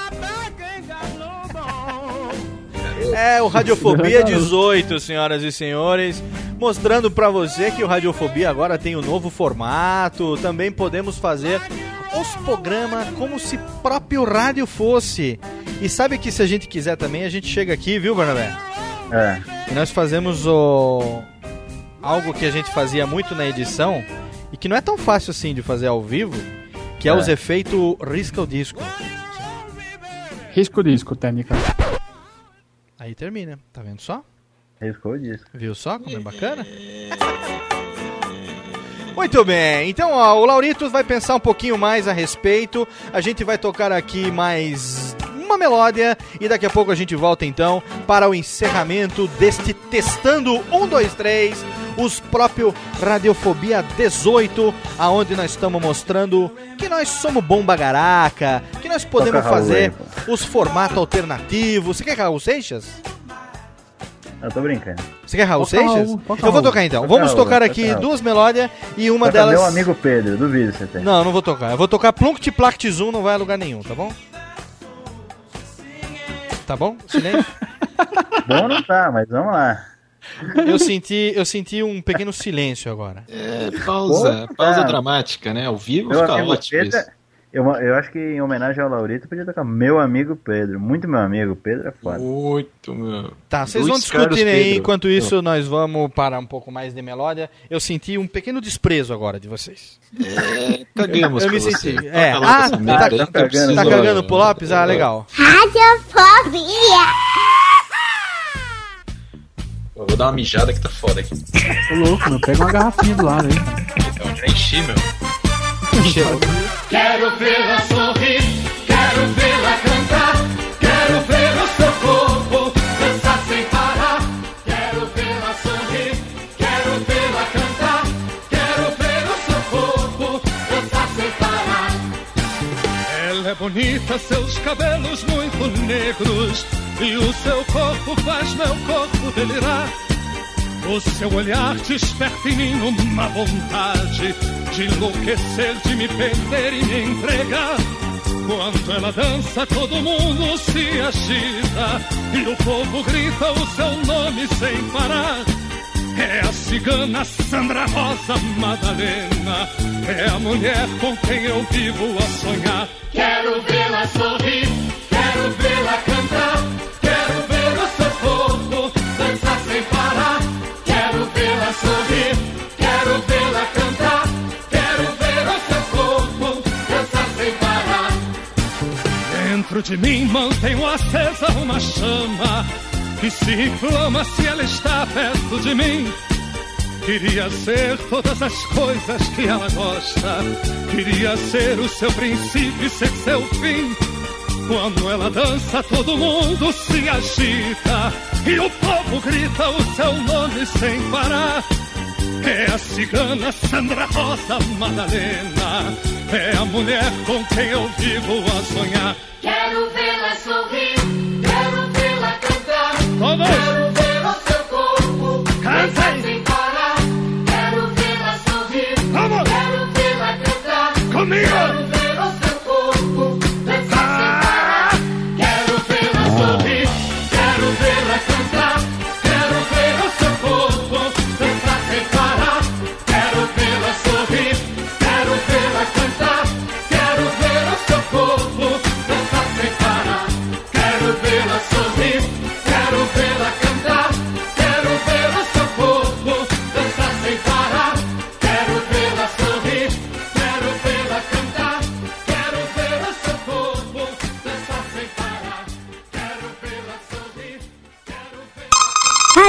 É, o Radiofobia 18, senhoras e senhores. Mostrando pra você que o Radiofobia agora tem um novo formato. Também podemos fazer os programas como se próprio rádio fosse. E sabe que se a gente quiser também, a gente chega aqui, viu, Bernabé? É. E nós fazemos o... algo que a gente fazia muito na edição e que não é tão fácil assim de fazer ao vivo, que é, É. os efeitos risca o disco. Risco disco, técnica. Aí termina, tá vendo só? Riscou o disco. Viu só como é bacana? Muito bem, então ó, o Lauritos vai pensar um pouquinho mais a respeito. A gente vai tocar aqui mais uma melódia e daqui a pouco a gente volta então para o encerramento deste Testando 1, 2, 3, os próprios Radiofobia 18, aonde nós estamos mostrando que nós somos bom bagaraca, que nós podemos Toca Raul fazer aí, os formatos alternativos. Você quer Raul Seixas? Eu tô brincando. Você quer Raul Toca Seixas? Raul, toca eu vou Raul. tocar então. Toca Vamos Raul, tocar toca aqui Raul. duas melódias e uma Toca delas. Meu amigo Pedro, duvido você tem. Não, não vou tocar. Eu vou tocar Plunct Plact Zoom, não vai a lugar nenhum, tá bom? Tá bom? Silêncio. Bom não tá, mas vamos lá. Eu senti, eu senti um pequeno silêncio agora. É, pausa, Pô, pausa tá. dramática, né? Ao vivo Meu fica ótimo Pedro, isso. eu, eu acho que em homenagem ao Laurito podia tocar Meu Amigo Pedro. Muito meu amigo, Pedro é foda. Muito, meu. Tá, vocês vão discutirem aí, Pedro. enquanto isso nós vamos para um pouco mais de melódia. Eu senti um pequeno desprezo agora de vocês. É, cagamos Eu me pra senti. você. É. Ah, tá, tá, eu preciso- tá cagando pro Lopes? Ah, legal. Radiofobia. Eu vou dar uma mijada que tá foda aqui. Ô louco, meu, pega uma garrafinha do lado aí. Eu já enchi, meu. Quero vê-la sorrir, quero vê-la cantar, quero ver o seu corpo dançar sem parar. Quero vê-la sorrir, quero vê-la cantar, quero ver o seu corpo dançar sem parar. Ela é bonita, seus cabelos muito negros. E o seu corpo faz meu corpo delirar. O seu olhar desperta em mim uma vontade de enlouquecer, de me perder e me entregar. Quando ela dança, todo mundo se agita e o povo grita o seu nome sem parar. É a cigana Sandra Rosa Madalena, é a mulher com quem eu vivo a sonhar. Quero vê-la sorrir, quero vê-la cantar, Dentro de mim mantenho acesa uma chama que se inflama se ela está perto de mim. Queria ser todas as coisas que ela gosta. Queria ser o seu princípio e ser seu fim. Quando ela dança, todo mundo se agita e o povo grita o seu nome sem parar. É a cigana Sandra Rosa Madalena. É a mulher com quem eu vivo a sonhar. Quero vê-la sorrir, quero vê-la cantar, Todos! quero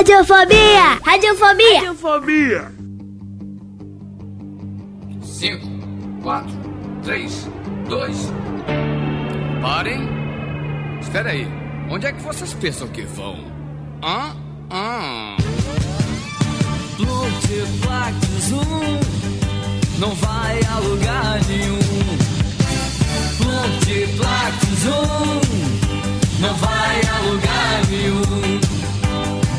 Radiofobia. Radiofobia. Radiofobia. 5, 4, 3, 2. Parem. Espera aí. Onde é que vocês pensam que vão? Hã? Hã? Multiplax Zoom. não vai a lugar nenhum. Multiplax Zoom, não vai a lugar nenhum.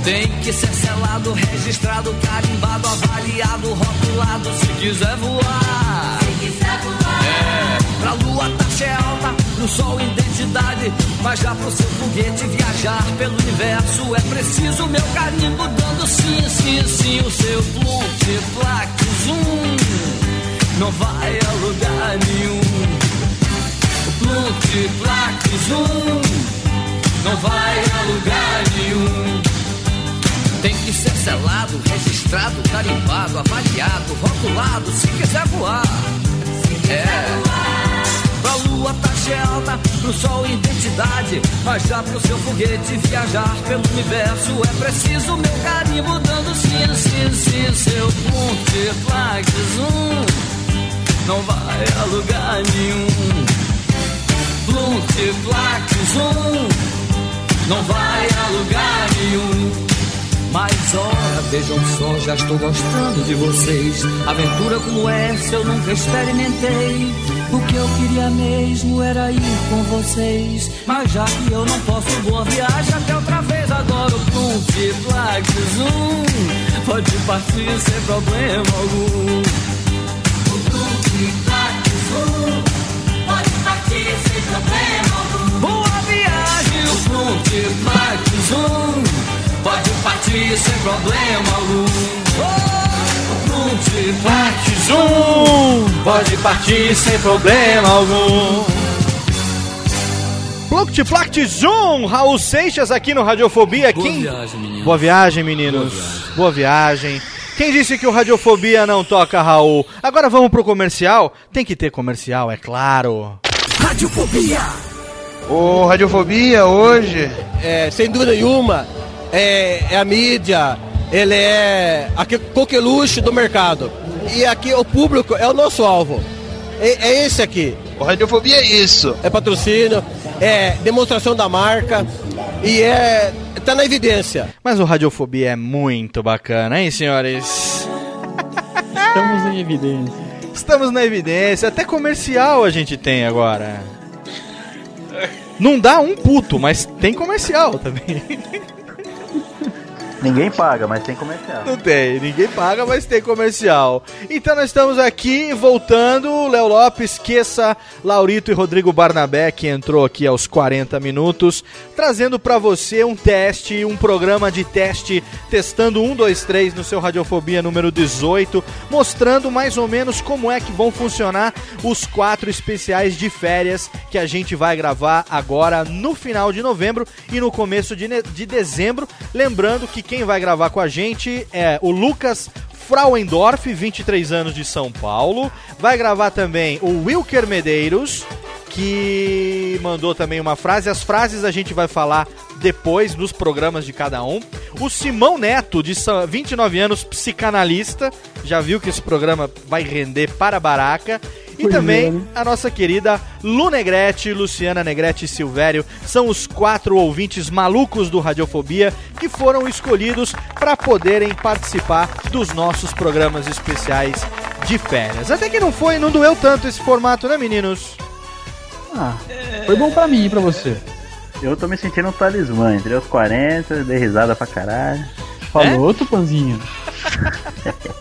Tem que ser selado, registrado, carimbado, avaliado, rotulado, se quiser voar. Se quiser voar. É, pra lua taxa é alta, pro sol identidade. Mas já pro seu foguete viajar pelo universo é preciso meu carimbo dando sim, sim, sim. O seu multiplax zoom não vai a lugar nenhum. O multiplax zoom não vai a lugar nenhum. Tem que ser selado, registrado, carimbado, avaliado, rotulado, se quiser voar. é. Pra lua taxa é alta, pro sol identidade. Mas já pro seu foguete viajar pelo universo é preciso meu carimbo dando sim, sim, sim. Seu multiplax zoom não vai a lugar nenhum. Multiplax zoom não vai a lugar nenhum. Mas ora, vejam só, já estou gostando de vocês. Aventura como essa eu nunca experimentei. O que eu queria mesmo era ir com vocês. Mas já que eu não posso, boa viagem até outra vez. Agora o Multiplax Zoom pode partir sem problema algum. O Multiplax Zoom pode partir sem problema algum. Boa viagem, o Multiplax Zoom. Pode partir sem problema algum. Multiplax Zoom pode partir sem problema algum. Multiplact Zoom, Raul Seixas aqui no Radiofobia. Boa Quem... viagem, menino. Boa viagem, meninos. Boa viagem. Quem disse que o Radiofobia não toca, Raul? Agora vamos pro comercial? Tem que ter comercial, é claro. Radiofobia. O Radiofobia hoje, é, sem dúvida nenhuma, é, é a mídia, ele é a que- coqueluche do mercado. E aqui o público é o nosso alvo. É, é esse aqui. O Radiofobia é isso. É patrocínio, é demonstração da marca e é. tá na evidência. Mas o Radiofobia é muito bacana, hein, senhores? Estamos em evidência. Estamos na evidência, até comercial a gente tem agora. Não dá um puto, mas tem comercial também. Ninguém paga, mas tem comercial. Não tem, ninguém paga, mas tem comercial. Então nós estamos aqui voltando. Léo Lopes, Queça, Laurito e Rodrigo Barnabé, que entrou aqui aos 40 minutos, trazendo pra você um teste, um programa de teste, testando 1, 2, 3 no seu Radiofobia número 18, mostrando mais ou menos como é que vão funcionar os quatro especiais de férias que a gente vai gravar agora no final de novembro e no começo de, de dezembro. Lembrando que quem vai gravar com a gente é o Lucas Frauendorf, 23 anos de São Paulo. Vai gravar também o Wilker Medeiros, que mandou também uma frase. As frases a gente vai falar depois nos programas de cada um. O Simão Neto, de Sa- 29 anos, psicanalista. Já viu que esse programa vai render para baraca. E Pois é, também né? a nossa querida Lu Negrete, Luciana Negrete e Silvério são os quatro ouvintes malucos do Radiofobia que foram escolhidos para poderem participar dos nossos programas especiais de férias. Até que não foi, não doeu tanto esse formato, né, meninos? Ah, foi bom pra mim e pra você. Eu tô me sentindo um talismã, entrei aos 40, dei risada pra caralho. Falou, Tupanzinho.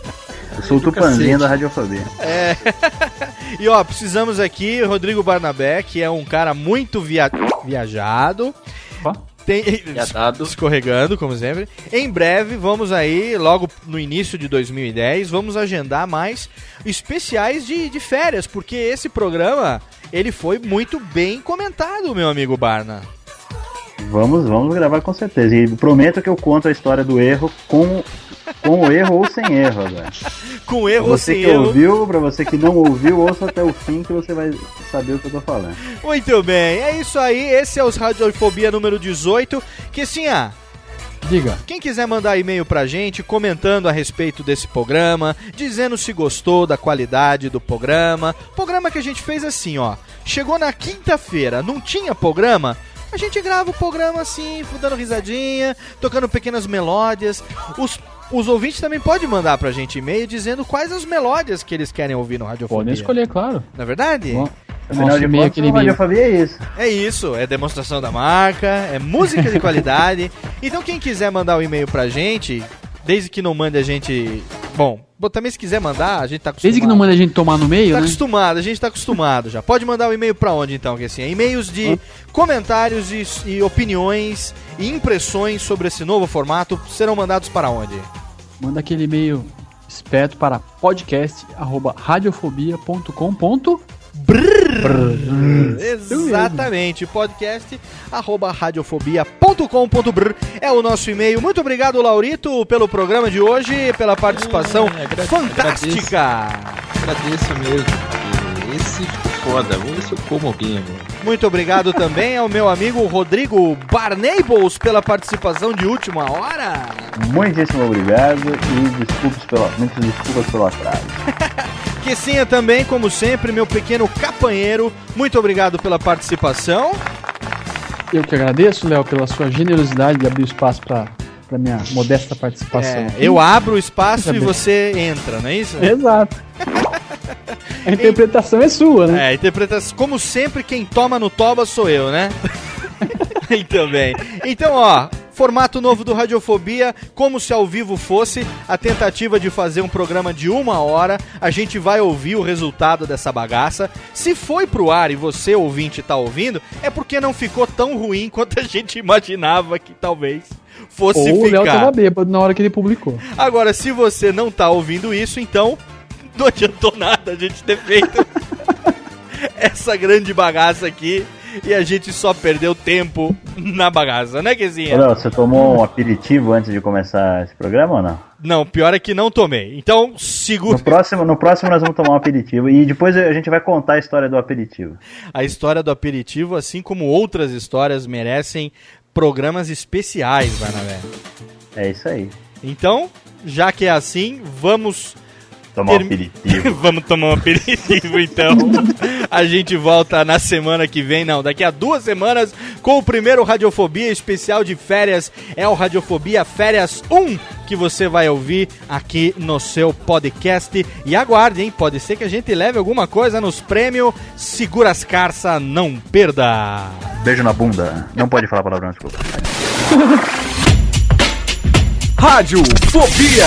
Eu sou o tupanzinho da radiofobia. É. e ó, precisamos aqui, Rodrigo Barnabé, que é um cara muito via... viajado. Tem... Escorregando, como sempre. Em breve, vamos aí, logo no início de 2010, vamos agendar mais especiais de, de férias, porque esse programa, ele foi muito bem comentado, meu amigo Barna. Vamos, vamos gravar com certeza. E prometo que eu conto a história do erro com, com erro ou sem erro agora. Com erro ou você sem que erro. ouviu, pra você que não ouviu, ouça até o fim que você vai saber o que eu tô falando. Muito bem, é isso aí, esse é os Radiofobia número 18, que sim, ah, Diga. Quem quiser mandar e-mail pra gente comentando a respeito desse programa, dizendo se gostou da qualidade do programa. Programa que a gente fez assim, ó. Chegou na quinta-feira, não tinha programa? A gente grava o programa assim, dando risadinha, tocando pequenas melódias. Os, os ouvintes também podem mandar pra gente e-mail dizendo quais as melódias que eles querem ouvir no Radiofobia. Podem escolher, claro. Não é verdade? Bom, Afinal de e-mail, contas, aquele radiofobia é isso. É isso, é demonstração da marca, é música de qualidade. Então quem quiser mandar o e-mail pra gente, desde que não mande a gente. Bom, também se quiser mandar, a gente tá acostumado. Desde que não manda a gente tomar no meio, Tá né? acostumado, a gente tá acostumado já. Pode mandar o e-mail pra onde então, que assim? É e-mails de comentários e, e opiniões e impressões sobre esse novo formato serão mandados para onde? Manda aquele e-mail esperto para podcast@radiofobia.com.br. Exatamente, podcast arroba radiofobia.com.br é o nosso e-mail. Muito obrigado, Laurito, pelo programa de hoje, pela participação É, fantástica. Agradeço mesmo. porque Esse foda. Vamos ver se eu como alguém agora. Muito obrigado também ao meu amigo Rodrigo Barnables pela participação de última hora. Muitíssimo obrigado e desculpas pela, muitas desculpas pelo atraso. Quesinha também, como sempre, meu pequeno capanheiro. Muito obrigado pela participação. Eu que agradeço, Léo, pela sua generosidade de abrir o espaço para para minha modesta participação. É, eu abro o espaço e você entra, não é isso? Exato. A interpretação é sua, né? É, a interpretação. Como sempre, quem toma no toba sou eu, né? Muito bem. Então, ó, formato novo do Radiofobia, como se ao vivo fosse a tentativa de fazer um programa de uma hora. A gente vai ouvir o resultado dessa bagaça. Se foi pro ar e você, ouvinte, tá ouvindo, é porque não ficou tão ruim quanto a gente imaginava que talvez fosse Ou o Léo ficar. tava bêbado na hora que ele publicou. Agora, se você não tá ouvindo isso, então não adiantou nada a gente ter feito essa grande bagaça aqui e a gente só perdeu tempo na bagaça, né? Léo, você tomou um aperitivo antes de começar esse programa ou não? Não, pior é que não tomei. Então, segura No próximo, no próximo nós vamos tomar um aperitivo e depois a gente vai contar a história do aperitivo. a história do aperitivo, assim como outras histórias, merecem programas especiais, Barnabé. É isso aí. Então, já que é assim, vamos Tomar um Termi- aperitivo. Vamos tomar um aperitivo então. A gente volta na semana que vem, não, daqui a duas semanas com o primeiro Radiofobia especial de férias. É o Radiofobia Férias 1 que você vai ouvir aqui no seu podcast. E aguarde, hein? Pode ser que a gente leve alguma coisa nos prêmios. Segura as carças, não perda! Beijo na bunda. Não pode falar palavrão, desculpa. Rádio Fobia.